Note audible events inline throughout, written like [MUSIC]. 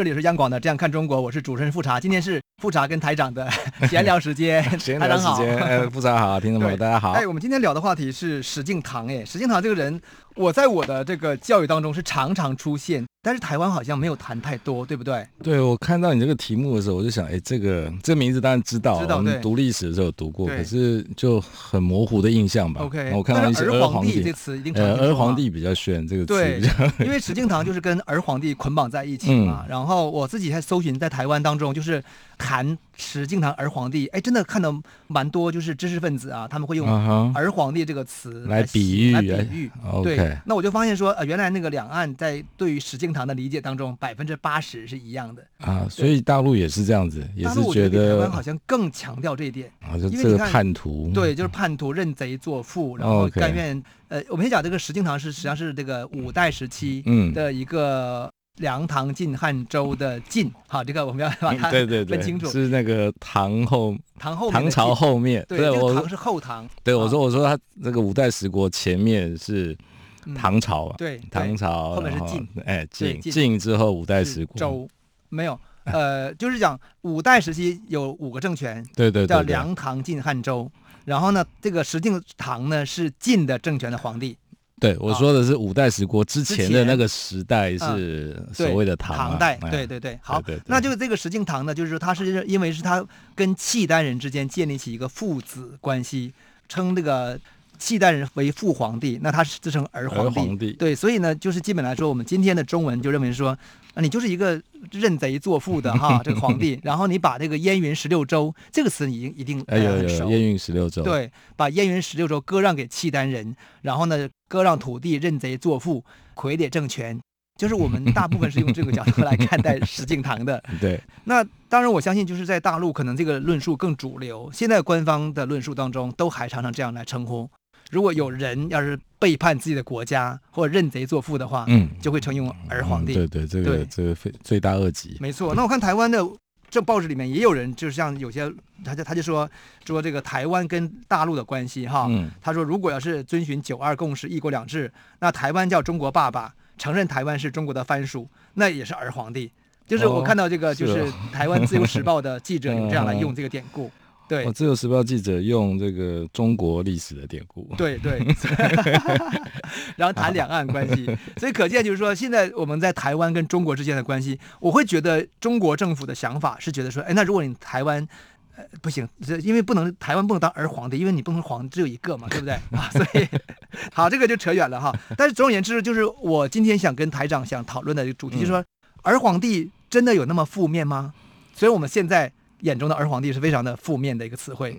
这里是央广的《这样看中国》，我是主持人富察，今天是富察跟台长的 [LAUGHS] 闲聊时间，[LAUGHS] 闲聊时间，哎，富察好，听众朋友 [LAUGHS] 大家好，哎，我们今天聊的话题是史敬堂，哎，史敬堂这个人。我在我的这个教育当中是常常出现，但是台湾好像没有谈太多，对不对？对，我看到你这个题目的时候，我就想，哎，这个这个名字当然知道，知道，我们读历史的时候有读过，可是就很模糊的印象吧。OK，我看到一些儿皇帝这词一定呃，儿皇帝比较炫这个词，对，因为史敬堂就是跟儿皇帝捆绑在一起嘛。嗯、然后我自己在搜寻，在台湾当中就是。谈石敬堂儿皇帝，哎，真的看到蛮多，就是知识分子啊，他们会用儿皇帝这个词来比喻，来比喻。对.那我就发现说，呃，原来那个两岸在对于石敬堂的理解当中，百分之八十是一样的啊。所以大陆也是这样子，也是觉得台湾好像更强调这一点啊，就这个叛徒，对，就是叛徒认贼作父，然后甘愿。呃，我们先讲这个石敬瑭是实际上是这个五代时期的一个。嗯梁唐晋汉周的晋，好，这个我们要把它分清楚，嗯、对对对，是那个唐后唐后唐朝后面，对，对我唐是后唐。对，我说我说他这个五代十国前面是唐朝啊，嗯、对，唐朝后面是晋，哎，晋晋。之后五代十国。周。没有，呃，就是讲五代时期有五个政权，对对，对，对，叫梁唐晋汉周，然后呢，这个石敬瑭呢是晋的政权的皇帝。对，我说的是五代十国之前的那个时代是所谓的唐、啊嗯、唐代，对对对，好，对对对，那就这个石敬瑭呢，就是说他是因为是他跟契丹人之间建立起一个父子关系，称这个契丹人为父皇帝，那他是自称儿皇帝，皇帝，对，所以呢，就是基本来说，我们今天的中文就认为说。啊，你就是一个认贼作父的哈，[LAUGHS] 这个皇帝。然后你把这个燕云十六州这个词已经一定哎有有燕云十六州，对，把燕云十六州割让给契丹人，然后呢割让土地，认贼作父，傀儡政权，就是我们大部分是用这个角度来看待石敬瑭的。[LAUGHS] 对，那当然我相信就是在大陆可能这个论述更主流，现在官方的论述当中都还常常这样来称呼。如果有人要是背叛自己的国家或者认贼作父的话，嗯，就会成用儿皇帝。嗯、对对，这个这个非罪大恶极。没错。那我看台湾的这报纸里面也有人，就是像有些他就他就说说这个台湾跟大陆的关系哈，嗯、他说如果要是遵循九二共识、一国两制，那台湾叫中国爸爸，承认台湾是中国的藩属，那也是儿皇帝。就是我看到这个，就是 [LAUGHS] 台湾自由时报的记者有这样来用这个典故。对，自由时报记者用这个中国历史的典故，对对，[LAUGHS] 然后谈两岸关系，[LAUGHS] 所以可见就是说，现在我们在台湾跟中国之间的关系，我会觉得中国政府的想法是觉得说，哎，那如果你台湾，呃，不行，这因为不能台湾不能当儿皇帝，因为你不能皇只有一个嘛，对不对 [LAUGHS] 啊？所以，好，这个就扯远了哈。但是总而言之，就是我今天想跟台长想讨论的一个主题，就是说，儿皇帝真的有那么负面吗？所以我们现在。眼中的儿皇帝是非常的负面的一个词汇。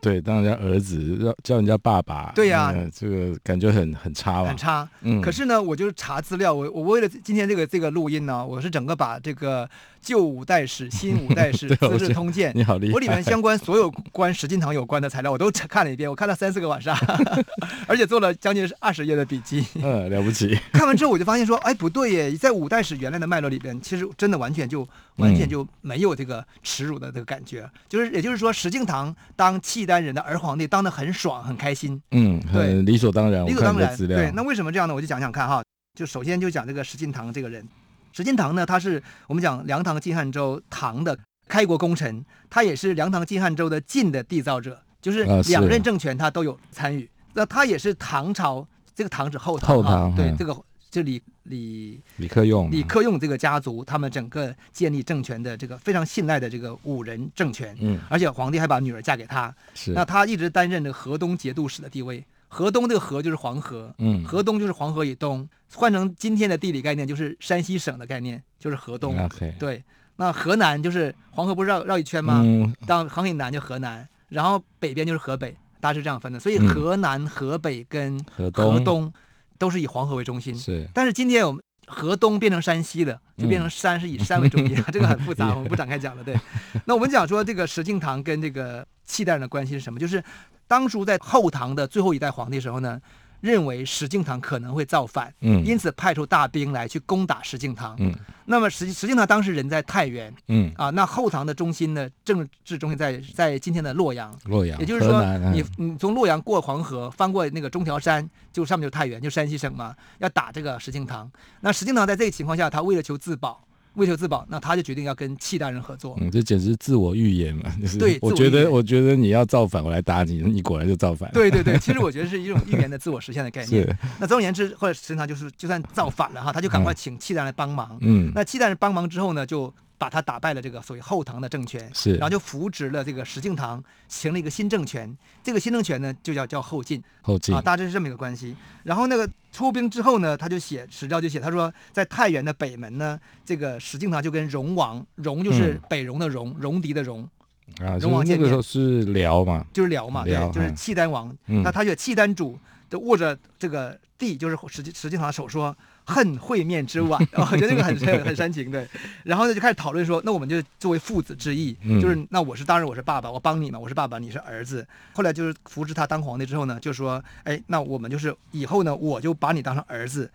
对，当人家儿子叫叫人家爸爸，对呀、啊，这个感觉很很差吧？很差。嗯。可是呢，我就是查资料，我我为了今天这个这个录音呢，我是整个把这个旧五代史、新五代史、[LAUGHS] 资治通鉴，你好厉害，我里面相关所有关石敬瑭有关的材料，我都看了一遍，我看了三四个晚上，[LAUGHS] 而且做了将近二十页的笔记。嗯，了不起。[LAUGHS] 看完之后，我就发现说，哎，不对耶，在五代史原来的脉络里边，其实真的完全就完全就没有这个耻辱的这个感觉，嗯、就是也就是说，石敬瑭当契丹人的儿皇帝。当的很爽，很开心，嗯，对，理所当然，理所当然。对，那为什么这样呢？我就讲讲看哈。就首先就讲这个石敬瑭这个人，石敬瑭呢，他是我们讲梁唐晋汉周唐的开国功臣，他也是梁唐晋汉周的晋的缔造者，就是两任政权他都有参与。啊、那他也是唐朝这个唐是后唐，后唐对这个。这李李李克用，李克用这个家族，他们整个建立政权的这个非常信赖的这个五人政权，嗯，而且皇帝还把女儿嫁给他，是，那他一直担任这个河东节度使的地位。河东这个河就是黄河，嗯，河东就是黄河以东，换成今天的地理概念就是山西省的概念，就是河东。对，那河南就是黄河不是绕绕一圈吗？嗯，当黄河以南就河南，然后北边就是河北，大家是这样分的。所以河南、河北跟河东。都是以黄河为中心，是。但是今天我们河东变成山西的，就变成山是以山为中心，嗯、[LAUGHS] 这个很复杂，[LAUGHS] 我们不展开讲了。对，那我们讲说这个石敬瑭跟这个契丹人的关系是什么？就是当初在后唐的最后一代皇帝时候呢。认为石敬瑭可能会造反，嗯，因此派出大兵来去攻打石敬瑭，嗯，那么石石敬瑭当时人在太原，嗯。啊，那后唐的中心呢，政治中心在在今天的洛阳，洛阳，也就是说，你你从洛阳过黄河，翻过那个中条山，就上面就是太原，就山西省嘛，要打这个石敬瑭，那石敬瑭在这个情况下，他为了求自保。为求自保，那他就决定要跟契丹人合作。嗯，这简直是自我预言嘛！就是、对，我觉得，我觉得你要造反，我来打你，你果然就造反。对对对，其实我觉得是一种预言的自我实现的概念。是 [LAUGHS] 那总而言之，或者实际上就是，就算造反了哈，他就赶快请契丹人帮忙。嗯。那契丹人帮忙之后呢，就。把他打败了，这个所谓后唐的政权，是，然后就扶植了这个石敬瑭，行了一个新政权。这个新政权呢，就叫叫后晋。后晋啊，大致是这么一个关系。然后那个出兵之后呢，他就写史料就写，他说在太原的北门呢，这个石敬瑭就跟戎王，戎就是北戎的戎，戎狄的戎，啊，戎王那个时候是辽嘛，就是辽嘛，辽对，就是契丹王。嗯、那他就契丹主就握着这个地，就是石石敬瑭的手说。恨会面之晚，我觉得这个很很很煽情，对。然后呢，就开始讨论说，那我们就作为父子之义，嗯、就是那我是当然我是爸爸，我帮你嘛，我是爸爸，你是儿子。后来就是扶持他当皇帝之后呢，就说，哎，那我们就是以后呢，我就把你当成儿子，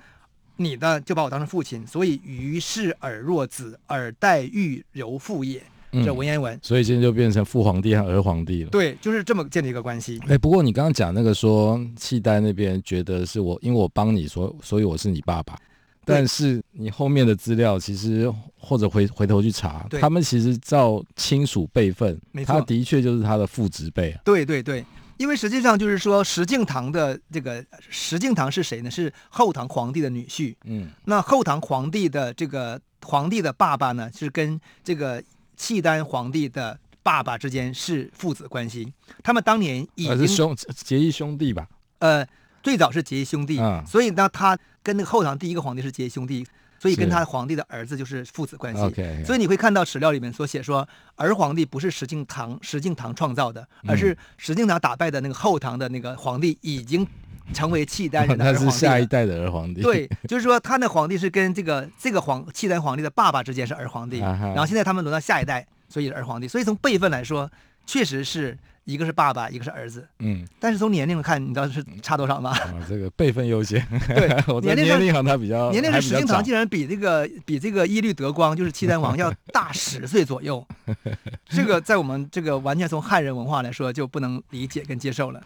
你呢就把我当成父亲，所以于是尔若子，尔待育柔父也。这文言文、嗯，所以现在就变成父皇帝和儿皇帝了。对，就是这么建立一个关系。哎，不过你刚刚讲那个说契丹那边觉得是我，因为我帮你所，所以我是你爸爸。但是你后面的资料其实或者回回头去查，他们其实照亲属辈分，他的确就是他的父执辈。对对对，因为实际上就是说石敬瑭的这个石敬瑭是谁呢？是后唐皇帝的女婿。嗯，那后唐皇帝的这个皇帝的爸爸呢，是跟这个。契丹皇帝的爸爸之间是父子关系，他们当年已经是兄结义兄弟吧？呃，最早是结义兄弟，嗯、所以呢，他跟那个后唐第一个皇帝是结义兄弟，所以跟他皇帝的儿子就是父子关系。Okay, 所以你会看到史料里面所写说，儿皇帝不是石敬瑭石敬瑭创造的，而是石敬瑭打败的那个后唐的那个皇帝已经成为契丹人的 [LAUGHS] 儿皇帝。他是下一代的儿皇帝。对，就是说他那皇帝是跟这个这个皇契丹皇帝的爸爸之间是儿皇帝，啊、然后现在他们轮到下一代，所以是儿皇帝。所以从辈分来说，确实是一个是爸爸，一个是儿子。嗯，但是从年龄来看，你知道是差多少吗？啊、这个辈分优先。对，[LAUGHS] 年龄年龄上他比较年龄是石敬瑭竟然比这个比这个耶律德光就是契丹王要大十岁左右，[LAUGHS] 这个在我们这个完全从汉人文化来说就不能理解跟接受了。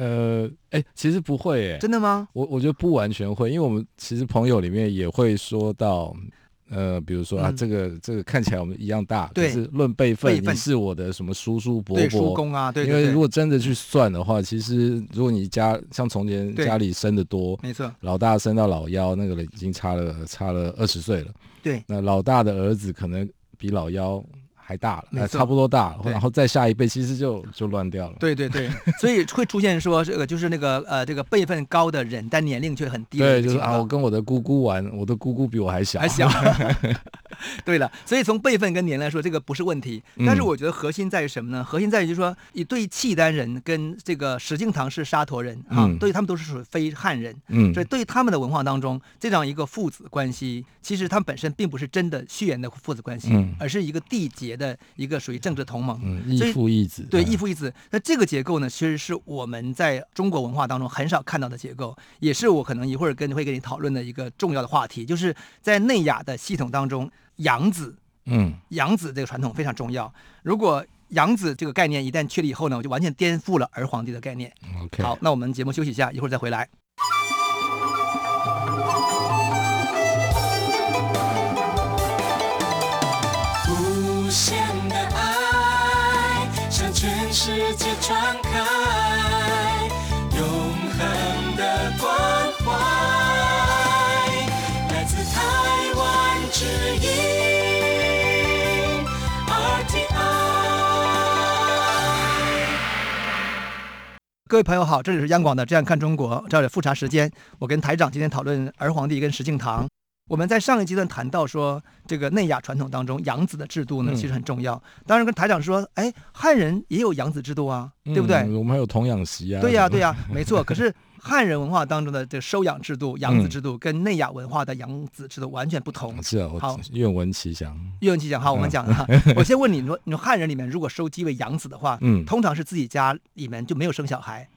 呃，哎，其实不会，哎，真的吗？我我觉得不完全会，因为我们其实朋友里面也会说到，呃，比如说啊，这个这个看起来我们一样大，对，是论辈分，你是我的什么叔叔伯伯、叔公啊，对，因为如果真的去算的话，其实如果你家像从前家里生的多，没错，老大生到老幺，那个人已经差了差了二十岁了，对，那老大的儿子可能比老幺。还大了，那差不多大了，然后再下一辈，其实就就乱掉了。对对对，[LAUGHS] 所以会出现说这个就是那个呃这个辈分高的人，但年龄却很低。对，就是啊，我跟我的姑姑玩，我的姑姑比我还小，还小。[LAUGHS] [LAUGHS] 对了，所以从辈分跟年龄来说，这个不是问题。但是我觉得核心在于什么呢？核心在于就是说，你对契丹人跟这个石敬瑭是沙陀人啊，对他们都是属于非汉人。嗯，所以对他们的文化当中，这样一个父子关系，其实他们本身并不是真的血缘的父子关系，而是一个缔结的一个属于政治同盟，嗯，义父义子，对，义父义子。那这个结构呢，其实是我们在中国文化当中很少看到的结构，也是我可能一会儿跟会跟你讨论的一个重要的话题，就是在内亚的系统当中，养子，嗯，养子这个传统非常重要。如果养子这个概念一旦确立以后呢，我就完全颠覆了儿皇帝的概念。OK，好，那我们节目休息一下，一会儿再回来。各位朋友好，这里是央广的《这样看中国》，这里复查时间。我跟台长今天讨论儿皇帝跟石敬瑭。我们在上一阶段谈到说，这个内亚传统当中养子的制度呢，其实很重要。当然跟台长说，哎，汉人也有养子制度啊，对不对？我们还有童养媳啊。对呀，对呀，没错。可是汉人文化当中的这个收养制度、养子制度，跟内亚文化的养子制度完全不同。嗯、是啊，好，愿闻其详。愿闻其详。好，我们讲哈。[LAUGHS] 我先问你，你说，你说汉人里面如果收鸡为养子的话，嗯，通常是自己家里面就没有生小孩，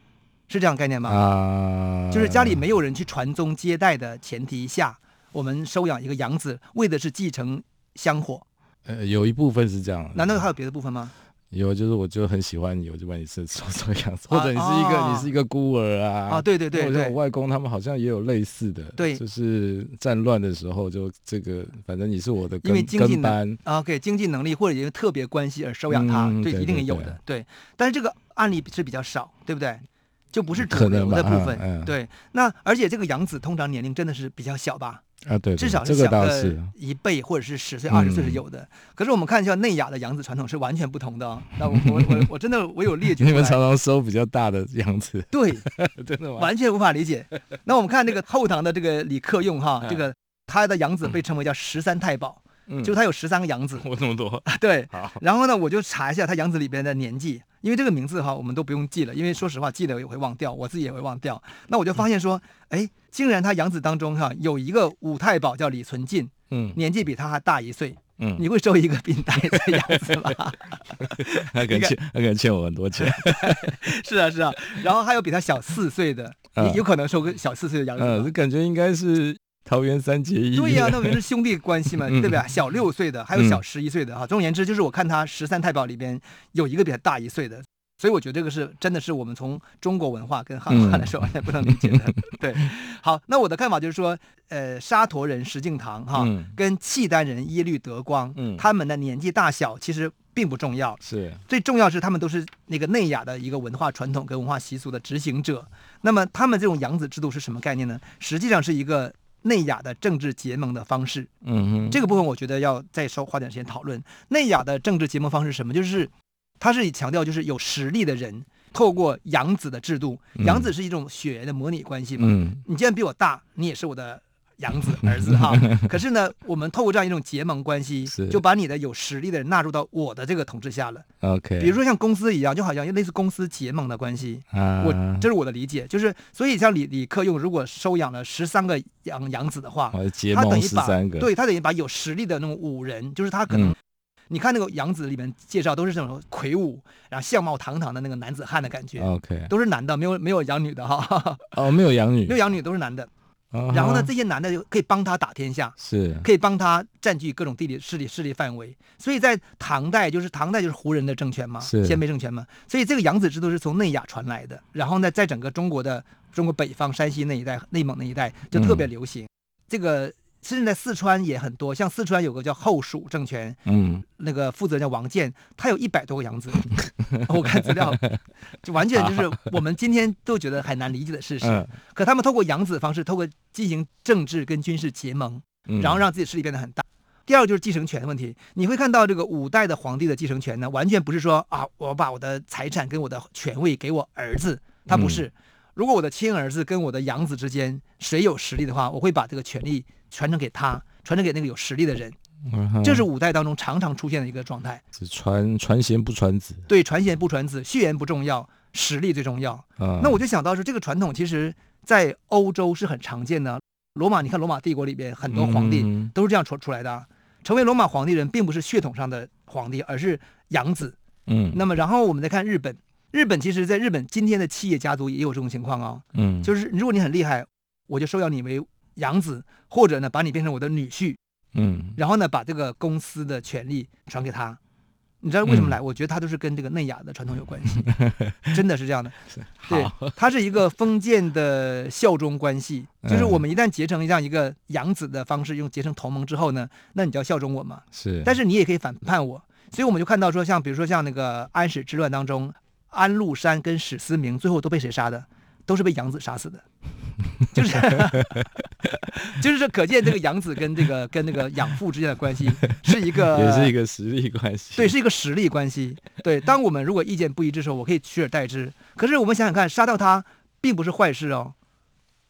是这样概念吗？啊，就是家里没有人去传宗接代的前提下，我们收养一个养子，为的是继承香火。呃，有一部分是这样。难道还有别的部分吗？有，就是我就很喜欢你，我就把你收收这个样子，或者你是一个、啊、你是一个孤儿啊啊，对对对，对，我外公他们好像也有类似的，对，就是战乱的时候就这个，反正你是我的跟因为经济跟班啊，给经济能力或者因为特别关系而收养他，对，一定也有的，对。但是这个案例是比较少，对不对？就不是主流的部分，嗯、对。那而且这个养子通常年龄真的是比较小吧？啊，对，对，至少是小个一倍或者是十岁、二十岁是有的。嗯、可是我们看一下内亚的养子传统是完全不同的、哦。[LAUGHS] 那我我我我真的我有列举。你们常常收比较大的养子，[LAUGHS] 对，[LAUGHS] 真的吗？完全无法理解。那我们看这个后唐的这个李克用哈，这个他的养子被称为叫十三太保，嗯、就他有十三个养子。[LAUGHS] 我这么多？[LAUGHS] 对。好然后呢，我就查一下他养子里边的年纪。因为这个名字哈，我们都不用记了，因为说实话记了也会忘掉，我自己也会忘掉。那我就发现说，哎，竟然他养子当中哈有一个武太保叫李存进，嗯，年纪比他还大一岁，嗯，你会收一个比你大一岁养子吗？[LAUGHS] 他可能欠，他可能欠我很多钱。是啊，是啊。然后还有比他小四岁的，嗯、有可能收个小四岁的养子。嗯，感觉应该是。桃园三结义，对呀、啊，那我们是兄弟关系嘛，[LAUGHS] 对不对？小六岁的，还有小十一岁的哈。总而言之，就是我看他十三太保里边有一个比他大一岁的，所以我觉得这个是真的是我们从中国文化跟汉文化来说完全不能理解的。[LAUGHS] 对，好，那我的看法就是说，呃，沙陀人石敬瑭哈，跟契丹人耶律德光，他们的年纪大小其实并不重要，是最重要是他们都是那个内亚的一个文化传统跟文化习俗的执行者。那么他们这种养子制度是什么概念呢？实际上是一个。内亚的政治结盟的方式，嗯哼，这个部分我觉得要再稍花点时间讨论。内亚的政治结盟方式是什么？就是它是以强调就是有实力的人透过养子的制度，养子是一种血缘的模拟关系嘛。嗯，你既然比我大，你也是我的。养子儿子哈，[LAUGHS] 可是呢，我们透过这样一种结盟关系，就把你的有实力的人纳入到我的这个统治下了。OK，比如说像公司一样，就好像类似公司结盟的关系。啊，我这是我的理解，就是所以像李李克用如果收养了十三个养养子的话，他等于把对他等于把有实力的那种五人，就是他可能，嗯、你看那个养子里面介绍都是这种魁梧，然后相貌堂堂的那个男子汉的感觉。OK，都是男的，没有没有养女的哈。[LAUGHS] 哦，没有养女，没有养女都是男的。然后呢，这些男的就可以帮他打天下，是可以帮他占据各种地理势力势力范围。所以在唐代，就是唐代就是胡人的政权嘛，是鲜卑政权嘛。所以这个养子制度是从内亚传来的。然后呢，在整个中国的中国北方、山西那一带、内蒙那一带就特别流行。嗯、这个甚至在四川也很多，像四川有个叫后蜀政权，嗯，那个负责人叫王建，他有一百多个养子。[LAUGHS] 我看资料，就完全就是我们今天都觉得很难理解的事实。嗯、可他们透过养子的方式，透过进行政治跟军事结盟，然后让自己势力变得很大。嗯、第二个就是继承权的问题，你会看到这个五代的皇帝的继承权呢，完全不是说啊，我把我的财产跟我的权位给我儿子，他不是。嗯、如果我的亲儿子跟我的养子之间谁有实力的话，我会把这个权力传承给他，传承给那个有实力的人。这是五代当中常常出现的一个状态，是传传贤不传子。对，传贤不传子，血缘不重要，实力最重要。嗯、那我就想到说，这个传统其实在欧洲是很常见的。罗马，你看罗马帝国里边很多皇帝都是这样出出来的。嗯、成为罗马皇帝人，并不是血统上的皇帝，而是养子。嗯。那么，然后我们再看日本，日本其实在日本今天的企业家族也有这种情况啊。就是如果你很厉害，我就收养你为养子，或者呢，把你变成我的女婿。嗯，然后呢，把这个公司的权利传给他，你知道为什么来？嗯、我觉得他都是跟这个内亚的传统有关系，[LAUGHS] 真的是这样的。对，他是一个封建的效忠关系，就是我们一旦结成这样一个养子的方式，用结成同盟之后呢，那你就要效忠我嘛。是，但是你也可以反叛我，所以我们就看到说，像比如说像那个安史之乱当中，安禄山跟史思明最后都被谁杀的？都是被养子杀死的。[LAUGHS] 就是，[LAUGHS] 就是说，可见这个养子跟这个跟那个养父之间的关系 [LAUGHS] 是一个，也是一个实力关系。对，是一个实力关系。对，当我们如果意见不一致的时候，我可以取而代之。可是我们想想看，杀掉他并不是坏事哦。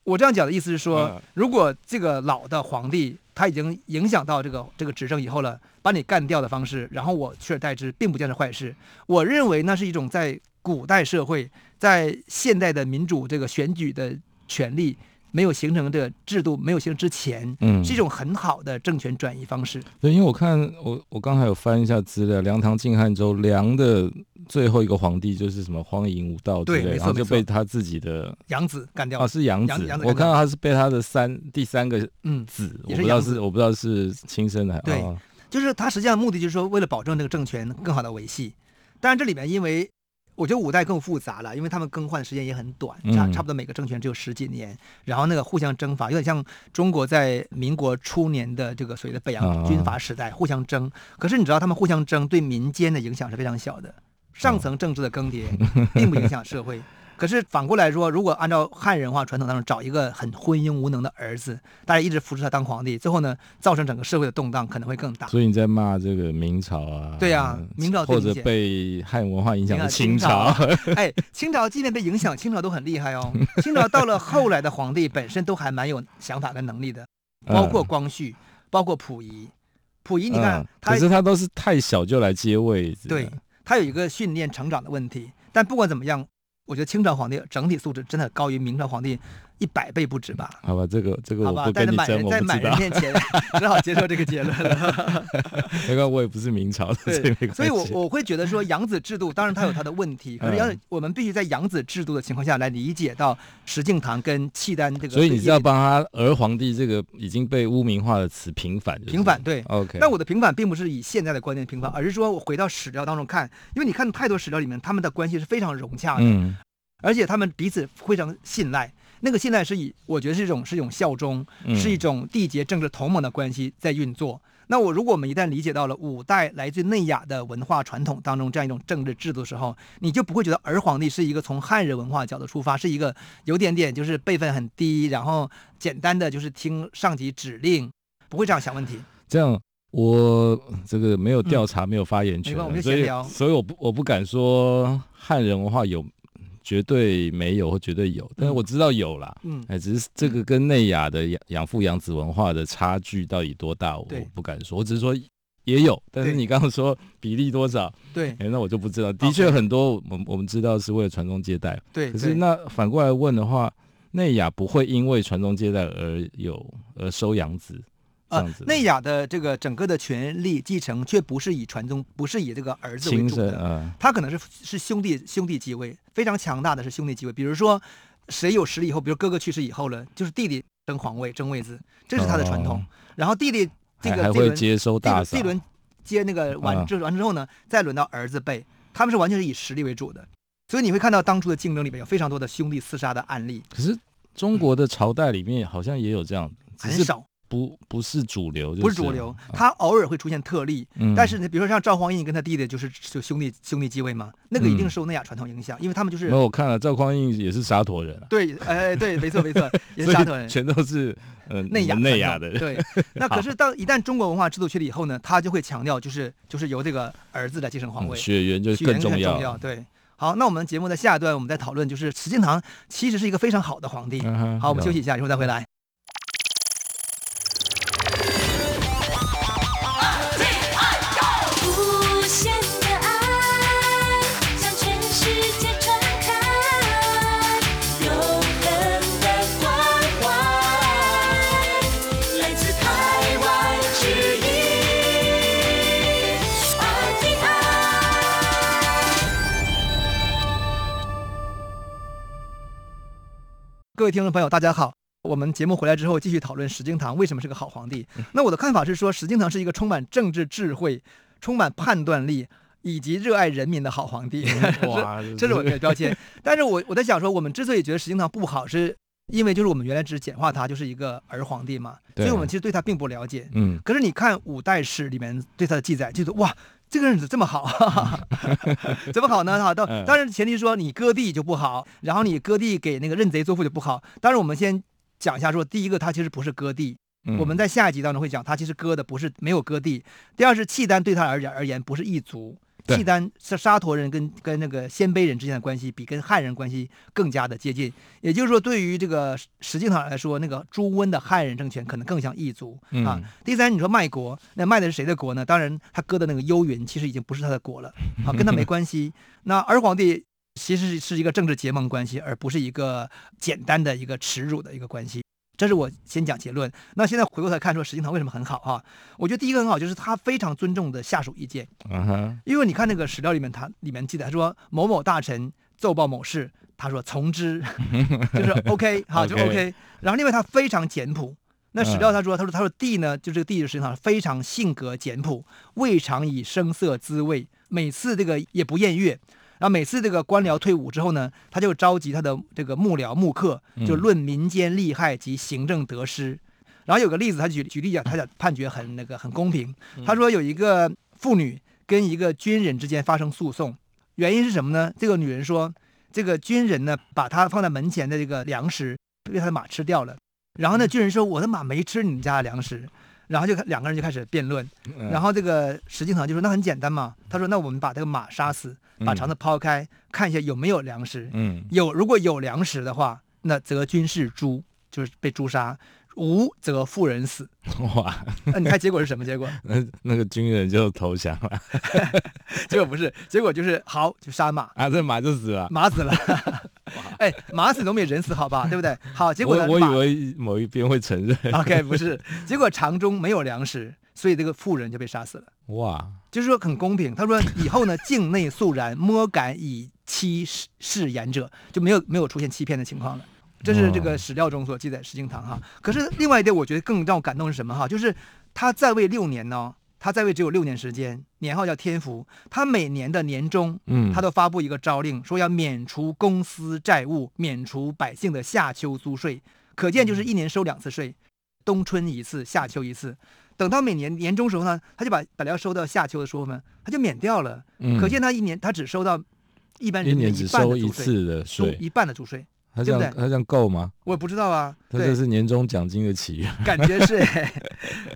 我这样讲的意思是说，如果这个老的皇帝他已经影响到这个这个执政以后了，把你干掉的方式，然后我取而代之，并不见是坏事。我认为那是一种在古代社会在现代的民主这个选举的权力。没有形成的制度，没有形成之前，嗯，是一种很好的政权转移方式。对，因为我看我我刚才有翻一下资料，梁唐晋汉周梁的最后一个皇帝就是什么荒淫无道之类，对，然后就被他自己的养子干掉了。啊，是养子，我看到他是被他的三第三个嗯子，我不知道是我不知道是亲生的。对，就是他实际上目的就是说，为了保证这个政权更好的维系。当然，这里面因为。我觉得五代更复杂了，因为他们更换的时间也很短，差差不多每个政权只有十几年，嗯、然后那个互相征伐，有点像中国在民国初年的这个所谓的北洋军阀时代，互相争。可是你知道，他们互相争对民间的影响是非常小的，上层政治的更迭 [LAUGHS] 并不影响社会。可是反过来说，如果按照汉人话传统当中找一个很昏庸无能的儿子，大家一直扶持他当皇帝，最后呢，造成整个社会的动荡可能会更大。所以你在骂这个明朝啊？对呀、啊，明朝或者被汉文化影响的清朝。[LAUGHS] 哎，清朝即便被影响，清朝都很厉害哦。[LAUGHS] 清朝到了后来的皇帝本身都还蛮有想法跟能力的，包括光绪，嗯、包括溥仪。溥仪，你看，嗯、可是他都是太小就来接位置，对他有一个训练成长的问题。但不管怎么样。我觉得清朝皇帝整体素质真的高于明朝皇帝一百倍不止吧？好吧，这个这个我不跟你争，我。在满人面前，[LAUGHS] 只好接受这个结论了。[LAUGHS] 没关系，我也不是明朝的，对，所以我我会觉得说养子制度，当然它有它的问题，可是要我们必须在养子制度的情况下来理解到石敬瑭跟契丹这个。所以你是要帮他儿皇帝这个已经被污名化的词平反？平反对，OK。但我的平反并不是以现在的观念平反，而是说我回到史料当中看，因为你看太多史料里面，他们的关系是非常融洽的。嗯。而且他们彼此非常信赖，那个现在是以我觉得是一种是一种效忠，嗯、是一种缔结政治同盟的关系在运作。那我如果我们一旦理解到了五代来自内亚的文化传统当中这样一种政治制度的时候，你就不会觉得儿皇帝是一个从汉人文化角度出发，是一个有点点就是辈分很低，然后简单的就是听上级指令，不会这样想问题。这样我这个没有调查，嗯、没有发言权，我们就闲聊。所以我不我不敢说汉人文化有。绝对没有或绝对有，但是我知道有啦。嗯，哎，只是这个跟内亚的养养父养子文化的差距到底多大，我不敢说。我只是说也有，但是你刚刚说比例多少？对，哎，那我就不知道。的确很多，我们我们知道是为了传宗接代。对，可是那反过来问的话，内亚不会因为传宗接代而有而收养子。呃，内亚的这个整个的权力继承却不是以传宗，不是以这个儿子为主的，嗯、他可能是是兄弟兄弟继位，非常强大的是兄弟继位。比如说，谁有实力以后，比如哥哥去世以后了，就是弟弟争皇位争位子，这是他的传统。哦、然后弟弟这个还会接收大嫂，这轮接那个完这完之后呢，再轮到儿子辈，他们是完全是以实力为主的。所以你会看到当初的竞争里面有非常多的兄弟厮杀的案例。可是中国的朝代里面好像也有这样，很少。不不是主流，就是，不是主流，他偶尔会出现特例。嗯、但是你比如说像赵匡胤跟他弟弟就是就兄弟兄弟继位嘛，那个一定受内亚传统影响，嗯、因为他们就是。那我看了赵匡胤也是沙陀人，啊。对，哎，对，没错没错，[LAUGHS] 也是沙陀人，全都是呃内亚内亚的人。对，[LAUGHS] 那可是当一旦中国文化制度确立以后呢，他就会强调就是就是由这个儿子来继承皇位，嗯，血缘就更重要。重要对，好，那我们节目的下一段我们再讨论，就是石敬瑭其实是一个非常好的皇帝。嗯、好，我们休息一下，一会儿再回来。各位听众朋友，大家好。我们节目回来之后，继续讨论石敬瑭为什么是个好皇帝。那我的看法是说，石敬瑭是一个充满政治智慧、充满判断力以及热爱人民的好皇帝。[LAUGHS] 哇，这是我的标签。但是我我在想说，我们之所以觉得石敬瑭不好，是因为就是我们原来只简化他就是一个儿皇帝嘛，所以我们其实对他并不了解。嗯。可是你看五代史里面对他的记载，就是哇。这个人怎么这么好？[LAUGHS] 怎么好呢？哈，当当然前提说你割地就不好，然后你割地给那个认贼作父就不好。当然我们先讲一下说，第一个他其实不是割地，嗯、我们在下一集当中会讲，他其实割的不是没有割地。第二是契丹对他而言而言不是异族。契丹是沙陀人跟跟那个鲜卑人之间的关系比跟汉人关系更加的接近，也就是说，对于这个实际上来说，那个朱温的汉人政权可能更像异族啊。嗯、第三，你说卖国，那卖的是谁的国呢？当然，他割的那个幽云其实已经不是他的国了，啊，跟他没关系。那儿皇帝其实是是一个政治结盟关系，而不是一个简单的一个耻辱的一个关系。这是我先讲结论。那现在回过头来看，说石敬瑭为什么很好啊？我觉得第一个很好，就是他非常尊重的下属意见。嗯哼。因为你看那个史料里面，他里面记载他说某某大臣奏报某事，他说从之，[LAUGHS] 就是 OK [LAUGHS] 好就 OK。然后另外他非常简朴。那史料他说他说他说帝呢，就这个帝的石敬瑭非常性格简朴，未尝以声色滋味，每次这个也不艳乐。然后每次这个官僚退伍之后呢，他就召集他的这个幕僚幕客，就论民间利害及行政得失。嗯、然后有个例子，他举举例讲，他讲判决很那个很公平。他说有一个妇女跟一个军人之间发生诉讼，原因是什么呢？这个女人说，这个军人呢把她放在门前的这个粮食被他的马吃掉了。然后呢，军人说我的马没吃你们家的粮食。然后就两个人就开始辩论，然后这个石敬瑭就说：“那很简单嘛。”他说：“那我们把这个马杀死，把肠子抛开，看一下有没有粮食。嗯，有，如果有粮食的话，那则军士诛，就是被诛杀。”无则妇人死。哇！那你看结果是什么结果？[LAUGHS] 那那个军人就投降了。[LAUGHS] 结果不是，结果就是好，就杀马啊，这马就死了，马死了。哎，马死总比人死好吧？对不对？好，结果呢？我以为某一边会承认。[LAUGHS] OK，不是，结果肠中没有粮食，所以这个妇人就被杀死了。哇！就是说很公平。他说以后呢，境内肃然，莫敢以欺世言者，就没有没有出现欺骗的情况了。这是这个史料中所记载石敬瑭哈，可是另外一点，我觉得更让我感动是什么哈？就是他在位六年呢，他在位只有六年时间，年号叫天福。他每年的年终，嗯，他都发布一个诏令，说要免除公司债务，免除百姓的夏秋租税。可见就是一年收两次税，冬春一次，夏秋一次。等到每年年终时候呢，他就把本来要收到夏秋的时候呢，他就免掉了。可见他一年他只收到一般人民一次的租税，收一半的租税。他这样，他这样够吗？我也不知道啊。他这是年终奖金的起源，[LAUGHS] 感觉是，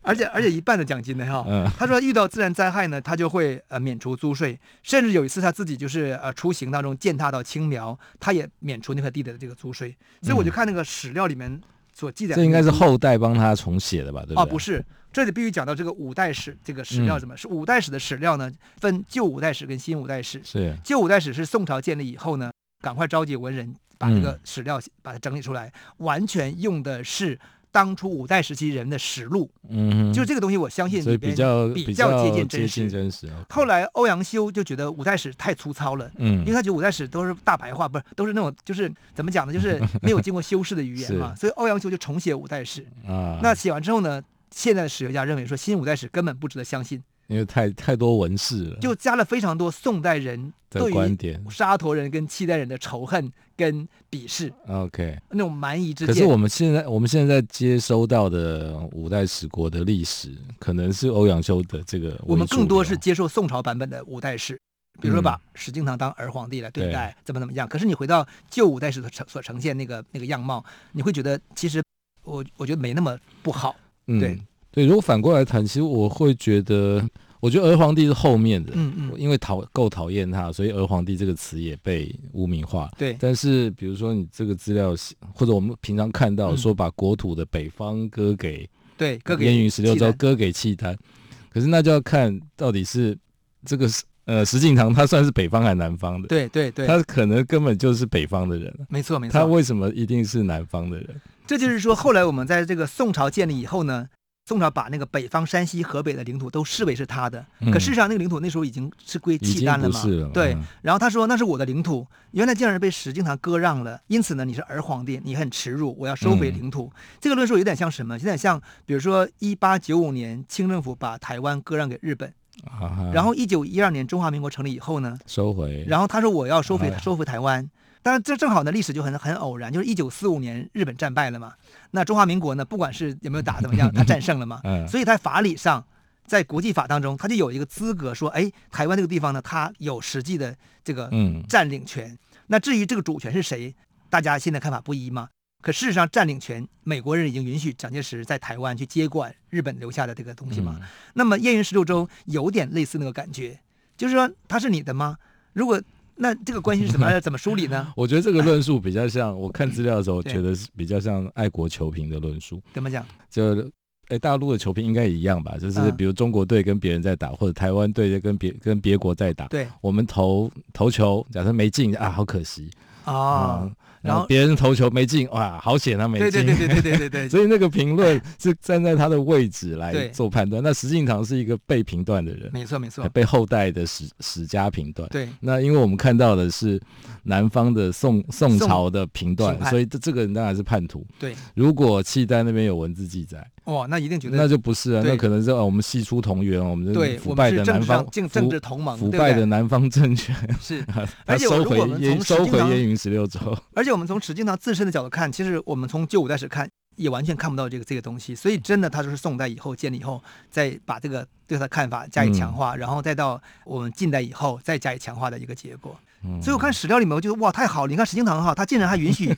而且而且一半的奖金呢哈。嗯。他说遇到自然灾害呢，他就会呃免除租税，甚至有一次他自己就是呃出行当中践踏到青苗，他也免除那块地的这个租税。所以我就看那个史料里面所记载这应该是后代帮他重写的吧？对不对？啊，不是，这里必须讲到这个五代史这个史料什么？嗯、是五代史的史料呢？分旧五代史跟新五代史。是。旧五代史是宋朝建立以后呢，赶快召集文人。把这个史料把它整理出来，嗯、完全用的是当初五代时期人的实录，嗯，就是这个东西，我相信里边比较比较接近真实。接近真实。后来欧阳修就觉得五代史太粗糙了，嗯，因为他觉得五代史都是大白话，不是都是那种就是怎么讲呢，就是 [LAUGHS] 没有经过修饰的语言嘛，所以欧阳修就重写五代史啊。那写完之后呢，现在的史学家认为说新五代史根本不值得相信。因为太太多文士了，就加了非常多宋代人对于沙陀人跟契丹人的仇恨跟鄙视。OK，那种蛮夷之见。可是我们现在我们现在接收到的五代十国的历史，可能是欧阳修的这个。我们更多是接受宋朝版本的五代史，比如说把石敬瑭当儿皇帝来对待，嗯、怎么怎么样。可是你回到旧五代史所呈所呈现那个那个样貌，你会觉得其实我我觉得没那么不好。嗯、对。对，如果反过来谈，其实我会觉得，我觉得儿皇帝是后面的，嗯嗯，因为讨够讨厌他，所以儿皇帝这个词也被污名化。对，但是比如说你这个资料，或者我们平常看到说把国土的北方割给，对，割给燕云十六州，割给契丹，可是那就要看到底是这个呃石敬瑭他算是北方还是南方的？对对对，他可能根本就是北方的人。没错没错，他为什么一定是南方的人？这就是说，后来我们在这个宋朝建立以后呢。宋朝把那个北方山西、河北的领土都视为是他的，可事实上那个领土那时候已经是归契丹了嘛？了对。然后他说那是我的领土，原来竟然被石敬瑭割让了，因此呢你是儿皇帝，你很耻辱，我要收回领土。嗯、这个论述有点像什么？有点像比如说一八九五年清政府把台湾割让给日本，啊、然后一九一二年中华民国成立以后呢收回，然后他说我要收回、啊、收回台湾。当然，这正好呢，历史就很很偶然，就是一九四五年日本战败了嘛。那中华民国呢，不管是有没有打怎么样，他战胜了嘛。[LAUGHS] 所以在法理上，在国际法当中，他就有一个资格说，哎，台湾这个地方呢，他有实际的这个占领权。那至于这个主权是谁，大家现在看法不一嘛。可事实上，占领权，美国人已经允许蒋介石在台湾去接管日本留下的这个东西嘛。那么燕云十六州有点类似那个感觉，就是说它是你的吗？如果那这个关系是怎么 [LAUGHS] 怎么梳理呢？我觉得这个论述比较像，我看资料的时候觉得是比较像爱国球评的论述。怎么讲？就哎，大陆的球评应该也一样吧？就是比如中国队跟别人在打，或者台湾队跟别跟别国在打，对，我们投投球，假设没进啊，好可惜啊。嗯然后别人投球没进，哇，好险啊没进。对对对对对对对。[LAUGHS] 所以那个评论是站在他的位置来做判断。那石敬瑭是一个被评断的人，没错没错，被后代的史史家评断。对。那因为我们看到的是南方的宋宋朝的评断，所以这这个人当然是叛徒。对。如果契丹那边有文字记载。哇，那一定觉得那就不是啊，那可能是我们系出同源，我们的腐败的南方政政治同盟，腐败的南方政权 [LAUGHS] 是，[LAUGHS] 而且收回烟收回燕云十六州。[LAUGHS] 而且我们从史敬瑭自身的角度看，其实我们从旧五代史看，也完全看不到这个这个东西。所以真的，他就是宋代以后建立以后，再把这个对他的看法加以强化，然后再到我们近代以后再加以强化的一个结果。所以我看史料里面，我觉得哇，太好了！你看史敬瑭哈，他竟然还允许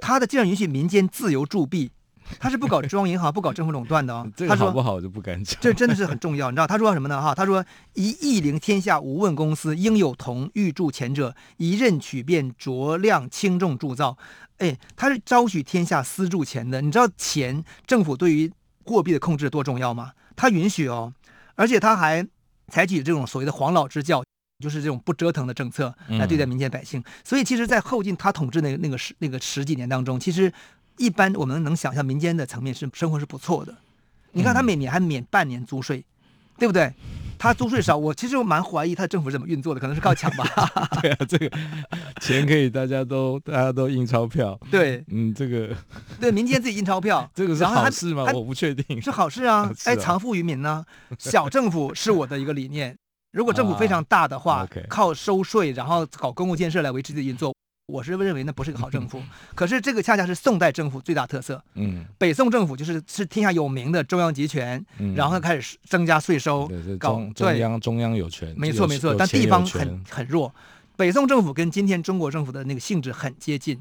他的竟然允许民间自由铸币。他是不搞中央银行，不搞政府垄断的哦。这个好不好我就不敢讲。这真的是很重要，你知道他说什么呢？哈，他说：“一亿灵天下无问公司，应有同欲铸钱者，一任取便酌量轻重铸造。”哎，他是招许天下私铸钱的。你知道钱政府对于货币的控制多重要吗？他允许哦，而且他还采取这种所谓的黄老之教，就是这种不折腾的政策来对待民间百姓。嗯、所以其实，在后晋他统治那个那个十那个十几年当中，其实。一般我们能想象，民间的层面是生活是不错的。你看他每年还免半年租税，对不对？他租税少，我其实我蛮怀疑他的政府是怎么运作的，可能是靠抢吧。[LAUGHS] 对啊，这个钱可以大家都大家都印钞票。对，嗯，这个对民间自己印钞票，[LAUGHS] 这个是好事吗？我不确定。是好事 [LAUGHS] 啊，哎，藏富于民呢。小政府是我的一个理念。如果政府非常大的话，靠收税然后搞公共建设来维持自己运作。我是认为那不是个好政府，[LAUGHS] 可是这个恰恰是宋代政府最大特色。嗯，北宋政府就是是天下有名的中央集权，嗯、然后开始增加税收，搞中，中央中央有权，没错没错，但地方很很弱。北宋政府跟今天中国政府的那个性质很接近。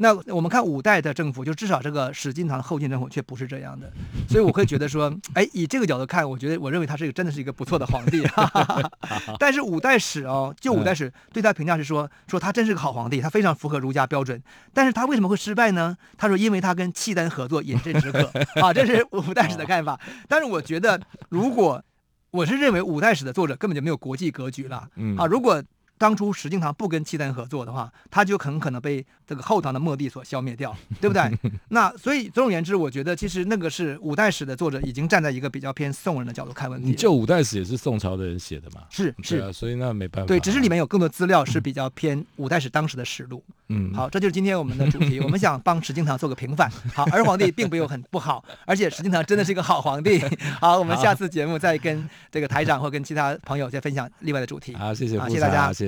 那我们看五代的政府，就至少这个史敬堂后晋政府却不是这样的，所以我会觉得说，[LAUGHS] 哎，以这个角度看，我觉得我认为他是一个真的是一个不错的皇帝。哈哈哈，但是五代史哦，就五代史对他评价是说，说他真是个好皇帝，他非常符合儒家标准。但是他为什么会失败呢？他说，因为他跟契丹合作，饮鸩止渴 [LAUGHS] 啊，这是五代史的看法。但是我觉得，如果我是认为五代史的作者根本就没有国际格局了，啊，如果。当初石敬瑭不跟契丹合作的话，他就很可能被这个后唐的末帝所消灭掉，对不对？[LAUGHS] 那所以总而言之，我觉得其实那个是五代史的作者已经站在一个比较偏宋人的角度看问题。你就五代史也是宋朝的人写的嘛？是是、啊，所以那没办法、啊。对，只是里面有更多资料是比较偏五代史当时的实录。嗯，好，这就是今天我们的主题。我们想帮石敬瑭做个平反。好，儿皇帝并没有很不好，而且石敬瑭真的是一个好皇帝。好，我们下次节目再跟这个台长或跟其他朋友再分享另外的主题。好，谢谢，谢谢大家，谢谢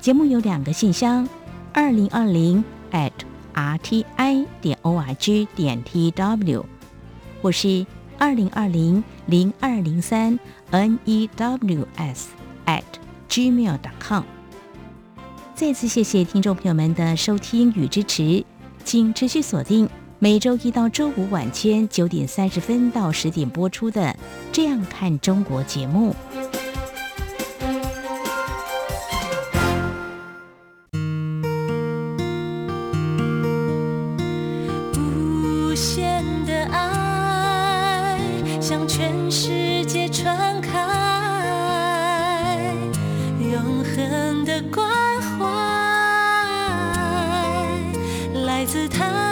节目有两个信箱：二零二零 at。r t i 点 o r g 点 t w，或是二零二零零二零三 n e w s at gmail dot com。再次谢谢听众朋友们的收听与支持，请持续锁定每周一到周五晚间九点三十分到十点播出的《这样看中国》节目。传开，永恒的关怀来自他。